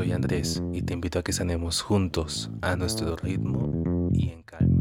soy Andrés y te invito a que sanemos juntos a nuestro ritmo y en calma.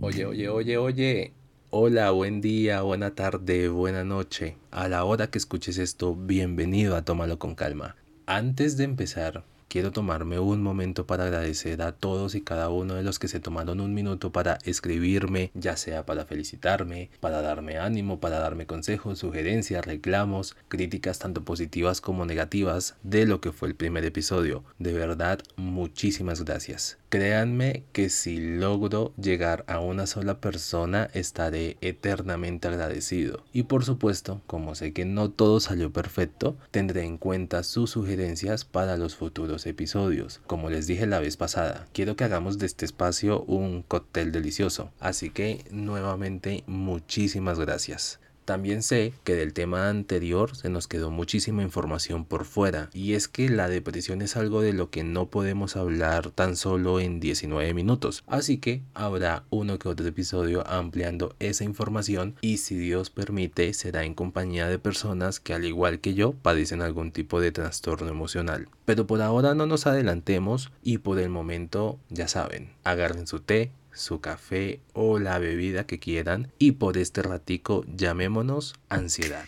Oye, oye, oye, oye. Hola, buen día, buena tarde, buena noche. A la hora que escuches esto, bienvenido a Tómalo con calma. Antes de empezar, quiero tomarme un momento para agradecer a todos y cada uno de los que se tomaron un minuto para escribirme, ya sea para felicitarme, para darme ánimo, para darme consejos, sugerencias, reclamos, críticas tanto positivas como negativas de lo que fue el primer episodio. De verdad, muchísimas gracias. Créanme que si logro llegar a una sola persona estaré eternamente agradecido. Y por supuesto, como sé que no todo salió perfecto, tendré en cuenta sus sugerencias para los futuros episodios. Como les dije la vez pasada, quiero que hagamos de este espacio un cóctel delicioso. Así que nuevamente muchísimas gracias. También sé que del tema anterior se nos quedó muchísima información por fuera y es que la depresión es algo de lo que no podemos hablar tan solo en 19 minutos, así que habrá uno que otro episodio ampliando esa información y si Dios permite será en compañía de personas que al igual que yo padecen algún tipo de trastorno emocional. Pero por ahora no nos adelantemos y por el momento ya saben, agarren su té, su café o la bebida que quieran y por este ratico llamémonos ansiedad.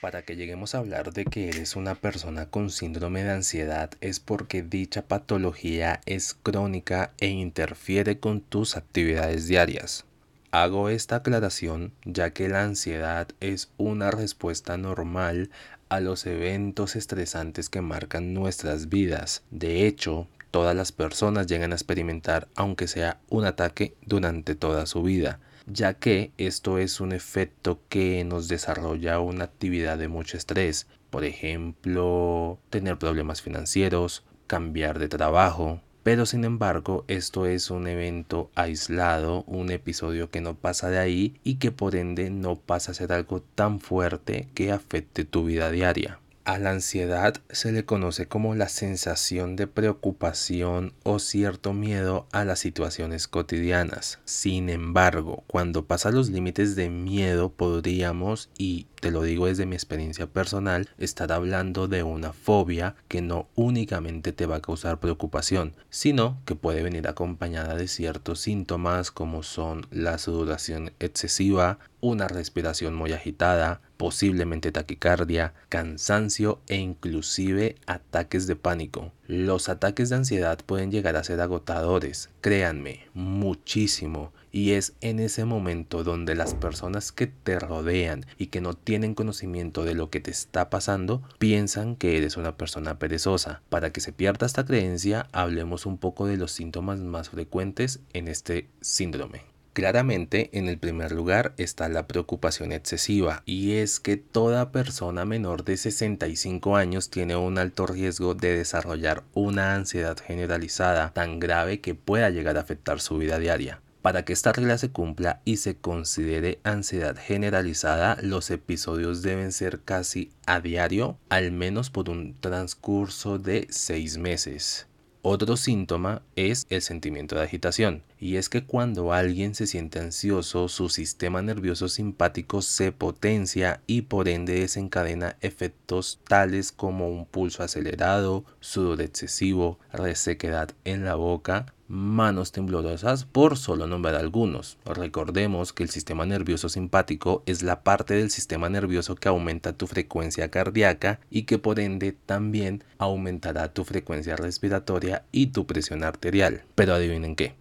Para que lleguemos a hablar de que eres una persona con síndrome de ansiedad es porque dicha patología es crónica e interfiere con tus actividades diarias. Hago esta aclaración ya que la ansiedad es una respuesta normal a los eventos estresantes que marcan nuestras vidas. De hecho, todas las personas llegan a experimentar, aunque sea un ataque, durante toda su vida, ya que esto es un efecto que nos desarrolla una actividad de mucho estrés. Por ejemplo, tener problemas financieros, cambiar de trabajo, pero sin embargo, esto es un evento aislado, un episodio que no pasa de ahí y que por ende no pasa a ser algo tan fuerte que afecte tu vida diaria. A la ansiedad se le conoce como la sensación de preocupación o cierto miedo a las situaciones cotidianas. Sin embargo, cuando pasa los límites de miedo podríamos, y te lo digo desde mi experiencia personal, estar hablando de una fobia que no únicamente te va a causar preocupación, sino que puede venir acompañada de ciertos síntomas como son la sudoración excesiva, una respiración muy agitada, posiblemente taquicardia, cansancio e inclusive ataques de pánico. Los ataques de ansiedad pueden llegar a ser agotadores, créanme, muchísimo. Y es en ese momento donde las personas que te rodean y que no tienen conocimiento de lo que te está pasando piensan que eres una persona perezosa. Para que se pierda esta creencia, hablemos un poco de los síntomas más frecuentes en este síndrome. Claramente, en el primer lugar está la preocupación excesiva, y es que toda persona menor de 65 años tiene un alto riesgo de desarrollar una ansiedad generalizada tan grave que pueda llegar a afectar su vida diaria. Para que esta regla se cumpla y se considere ansiedad generalizada, los episodios deben ser casi a diario, al menos por un transcurso de 6 meses. Otro síntoma es el sentimiento de agitación, y es que cuando alguien se siente ansioso, su sistema nervioso simpático se potencia y por ende desencadena efectos tales como un pulso acelerado, sudor excesivo, resequedad en la boca, manos temblorosas, por solo nombrar algunos. Recordemos que el sistema nervioso simpático es la parte del sistema nervioso que aumenta tu frecuencia cardíaca y que por ende también aumentará tu frecuencia respiratoria y tu presión arterial. Pero adivinen qué,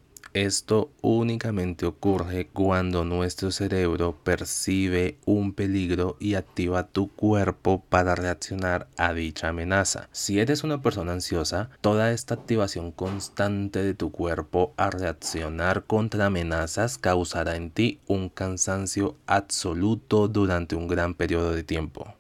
esto únicamente ocurre cuando nuestro cerebro percibe un peligro y activa tu cuerpo para reaccionar a dicha amenaza. Si eres una persona ansiosa, toda esta activación constante de tu cuerpo a reaccionar contra amenazas causará en ti un cansancio absoluto durante un gran periodo de tiempo.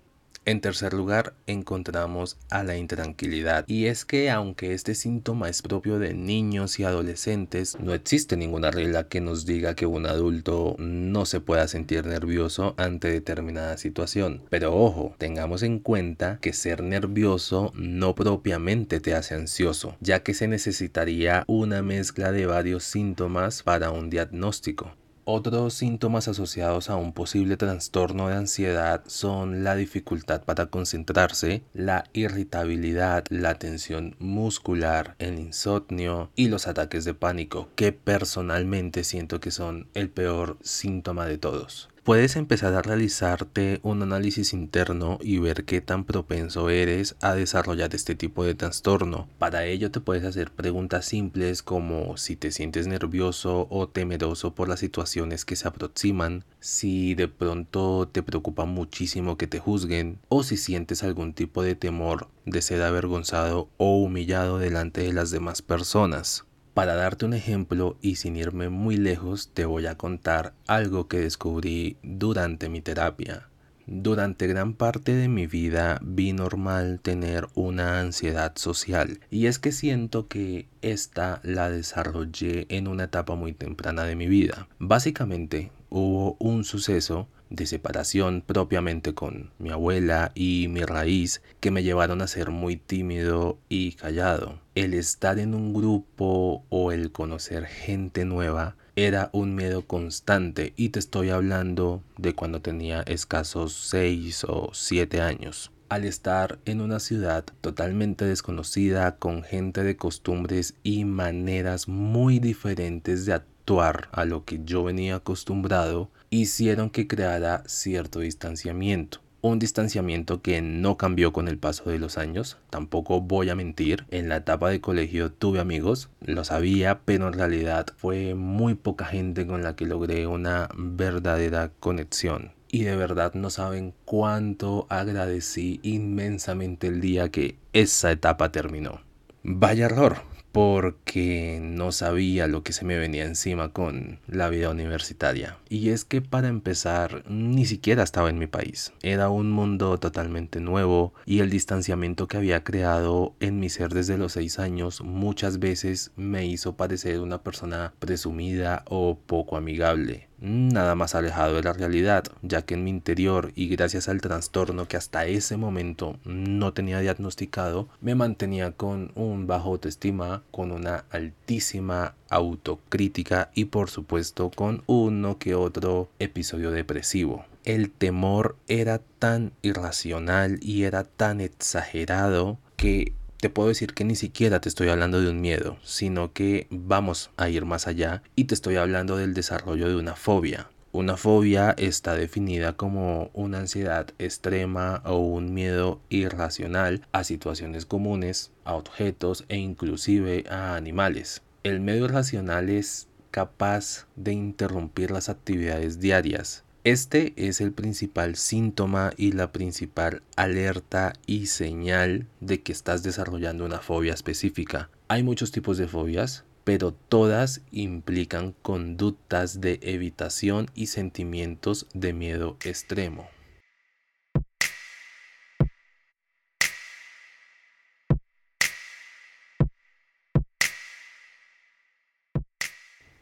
En tercer lugar, encontramos a la intranquilidad. Y es que aunque este síntoma es propio de niños y adolescentes, no existe ninguna regla que nos diga que un adulto no se pueda sentir nervioso ante determinada situación. Pero ojo, tengamos en cuenta que ser nervioso no propiamente te hace ansioso, ya que se necesitaría una mezcla de varios síntomas para un diagnóstico. Otros síntomas asociados a un posible trastorno de ansiedad son la dificultad para concentrarse, la irritabilidad, la tensión muscular, el insomnio y los ataques de pánico, que personalmente siento que son el peor síntoma de todos. Puedes empezar a realizarte un análisis interno y ver qué tan propenso eres a desarrollar este tipo de trastorno. Para ello te puedes hacer preguntas simples como si te sientes nervioso o temeroso por las situaciones que se aproximan, si de pronto te preocupa muchísimo que te juzguen o si sientes algún tipo de temor de ser avergonzado o humillado delante de las demás personas. Para darte un ejemplo y sin irme muy lejos, te voy a contar algo que descubrí durante mi terapia. Durante gran parte de mi vida vi normal tener una ansiedad social y es que siento que esta la desarrollé en una etapa muy temprana de mi vida. Básicamente hubo un suceso de separación propiamente con mi abuela y mi raíz que me llevaron a ser muy tímido y callado. El estar en un grupo o el conocer gente nueva era un miedo constante y te estoy hablando de cuando tenía escasos 6 o 7 años. Al estar en una ciudad totalmente desconocida con gente de costumbres y maneras muy diferentes de actuar a lo que yo venía acostumbrado, hicieron que creara cierto distanciamiento. Un distanciamiento que no cambió con el paso de los años, tampoco voy a mentir, en la etapa de colegio tuve amigos, lo sabía, pero en realidad fue muy poca gente con la que logré una verdadera conexión. Y de verdad no saben cuánto agradecí inmensamente el día que esa etapa terminó. Vaya error, porque no sabía lo que se me venía encima con la vida universitaria. Y es que para empezar, ni siquiera estaba en mi país. Era un mundo totalmente nuevo y el distanciamiento que había creado en mi ser desde los seis años muchas veces me hizo parecer una persona presumida o poco amigable nada más alejado de la realidad, ya que en mi interior y gracias al trastorno que hasta ese momento no tenía diagnosticado, me mantenía con un bajo autoestima, con una altísima autocrítica y por supuesto con uno que otro episodio depresivo. El temor era tan irracional y era tan exagerado que te puedo decir que ni siquiera te estoy hablando de un miedo, sino que vamos a ir más allá y te estoy hablando del desarrollo de una fobia. Una fobia está definida como una ansiedad extrema o un miedo irracional a situaciones comunes, a objetos e inclusive a animales. El miedo irracional es capaz de interrumpir las actividades diarias, este es el principal síntoma y la principal alerta y señal de que estás desarrollando una fobia específica. Hay muchos tipos de fobias, pero todas implican conductas de evitación y sentimientos de miedo extremo.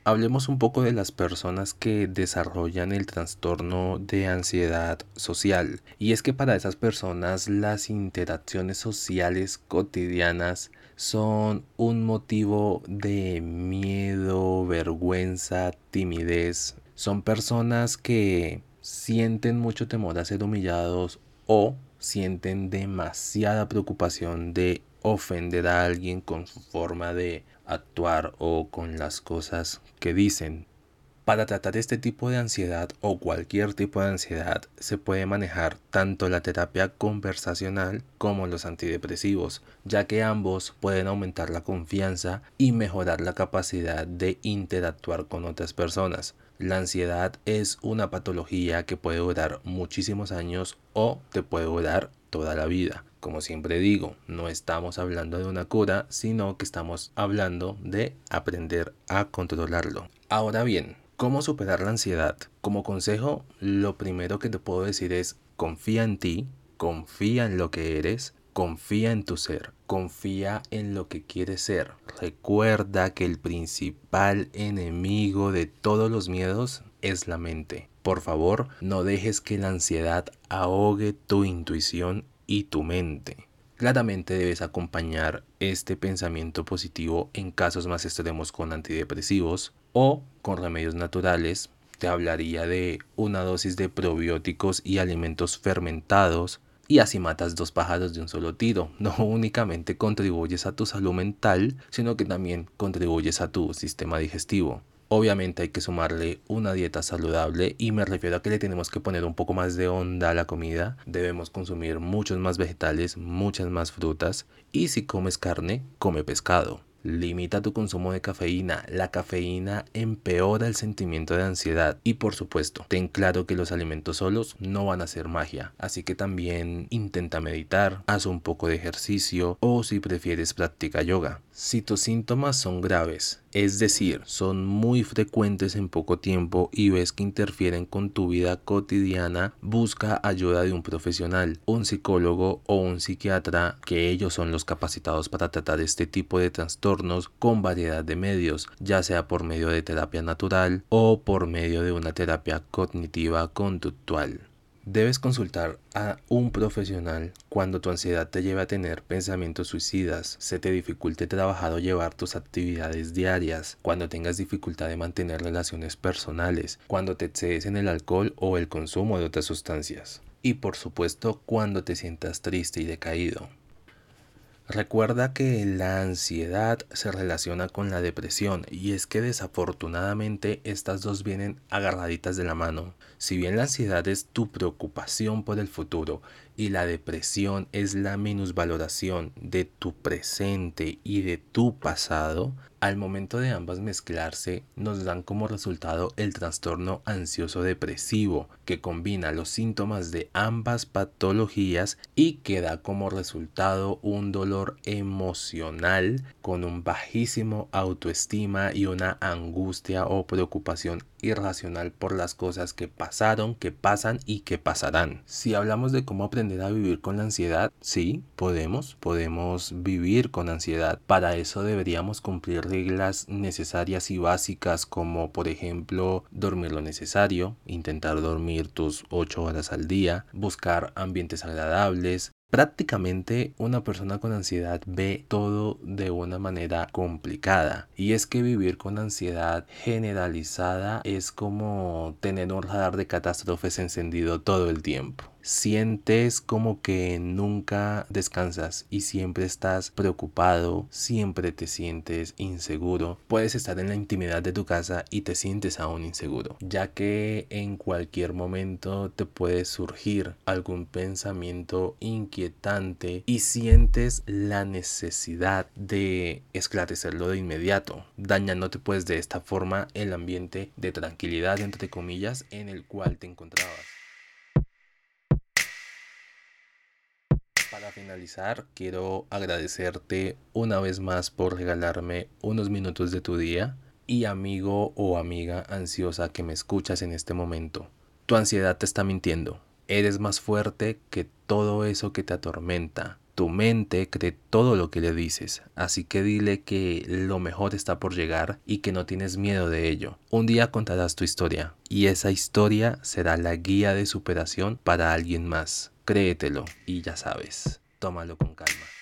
Hablemos un poco de las personas que desarrollan el trastorno de ansiedad social. Y es que para esas personas las interacciones sociales cotidianas son un motivo de miedo, vergüenza, timidez. Son personas que sienten mucho temor a ser humillados o sienten demasiada preocupación de ofender a alguien con su forma de actuar o con las cosas que dicen. Para tratar este tipo de ansiedad o cualquier tipo de ansiedad se puede manejar tanto la terapia conversacional como los antidepresivos, ya que ambos pueden aumentar la confianza y mejorar la capacidad de interactuar con otras personas. La ansiedad es una patología que puede durar muchísimos años o te puede durar toda la vida. Como siempre digo, no estamos hablando de una cura, sino que estamos hablando de aprender a controlarlo. Ahora bien, ¿cómo superar la ansiedad? Como consejo, lo primero que te puedo decir es confía en ti, confía en lo que eres, confía en tu ser, confía en lo que quieres ser. Recuerda que el principal enemigo de todos los miedos es la mente. Por favor, no dejes que la ansiedad ahogue tu intuición y tu mente. Claramente debes acompañar este pensamiento positivo en casos más extremos con antidepresivos o con remedios naturales. Te hablaría de una dosis de probióticos y alimentos fermentados y así matas dos pájaros de un solo tiro. No únicamente contribuyes a tu salud mental, sino que también contribuyes a tu sistema digestivo. Obviamente hay que sumarle una dieta saludable y me refiero a que le tenemos que poner un poco más de onda a la comida. Debemos consumir muchos más vegetales, muchas más frutas y si comes carne, come pescado. Limita tu consumo de cafeína. La cafeína empeora el sentimiento de ansiedad. Y por supuesto, ten claro que los alimentos solos no van a ser magia. Así que también intenta meditar, haz un poco de ejercicio o si prefieres practica yoga. Si tus síntomas son graves, es decir, son muy frecuentes en poco tiempo y ves que interfieren con tu vida cotidiana, busca ayuda de un profesional, un psicólogo o un psiquiatra, que ellos son los capacitados para tratar este tipo de trastornos con variedad de medios, ya sea por medio de terapia natural o por medio de una terapia cognitiva conductual. Debes consultar a un profesional cuando tu ansiedad te lleve a tener pensamientos suicidas, se te dificulte trabajar o llevar tus actividades diarias, cuando tengas dificultad de mantener relaciones personales, cuando te excedes en el alcohol o el consumo de otras sustancias. Y por supuesto cuando te sientas triste y decaído. Recuerda que la ansiedad se relaciona con la depresión y es que desafortunadamente estas dos vienen agarraditas de la mano. Si bien la ansiedad es tu preocupación por el futuro y la depresión es la minusvaloración de tu presente y de tu pasado, al momento de ambas mezclarse nos dan como resultado el trastorno ansioso depresivo que combina los síntomas de ambas patologías y que da como resultado un dolor emocional con un bajísimo autoestima y una angustia o preocupación irracional por las cosas que pasaron, que pasan y que pasarán. Si hablamos de cómo aprender a vivir con la ansiedad, sí, podemos, podemos vivir con ansiedad. Para eso deberíamos cumplir reglas necesarias y básicas como por ejemplo dormir lo necesario, intentar dormir tus 8 horas al día, buscar ambientes agradables, Prácticamente una persona con ansiedad ve todo de una manera complicada. Y es que vivir con ansiedad generalizada es como tener un radar de catástrofes encendido todo el tiempo sientes como que nunca descansas y siempre estás preocupado, siempre te sientes inseguro. Puedes estar en la intimidad de tu casa y te sientes aún inseguro, ya que en cualquier momento te puede surgir algún pensamiento inquietante y sientes la necesidad de esclarecerlo de inmediato, dañándote pues de esta forma el ambiente de tranquilidad entre comillas en el cual te encontrabas. Para finalizar, quiero agradecerte una vez más por regalarme unos minutos de tu día y amigo o amiga ansiosa que me escuchas en este momento. Tu ansiedad te está mintiendo. Eres más fuerte que todo eso que te atormenta. Tu mente cree todo lo que le dices, así que dile que lo mejor está por llegar y que no tienes miedo de ello. Un día contarás tu historia y esa historia será la guía de superación para alguien más. Créetelo y ya sabes, tómalo con calma.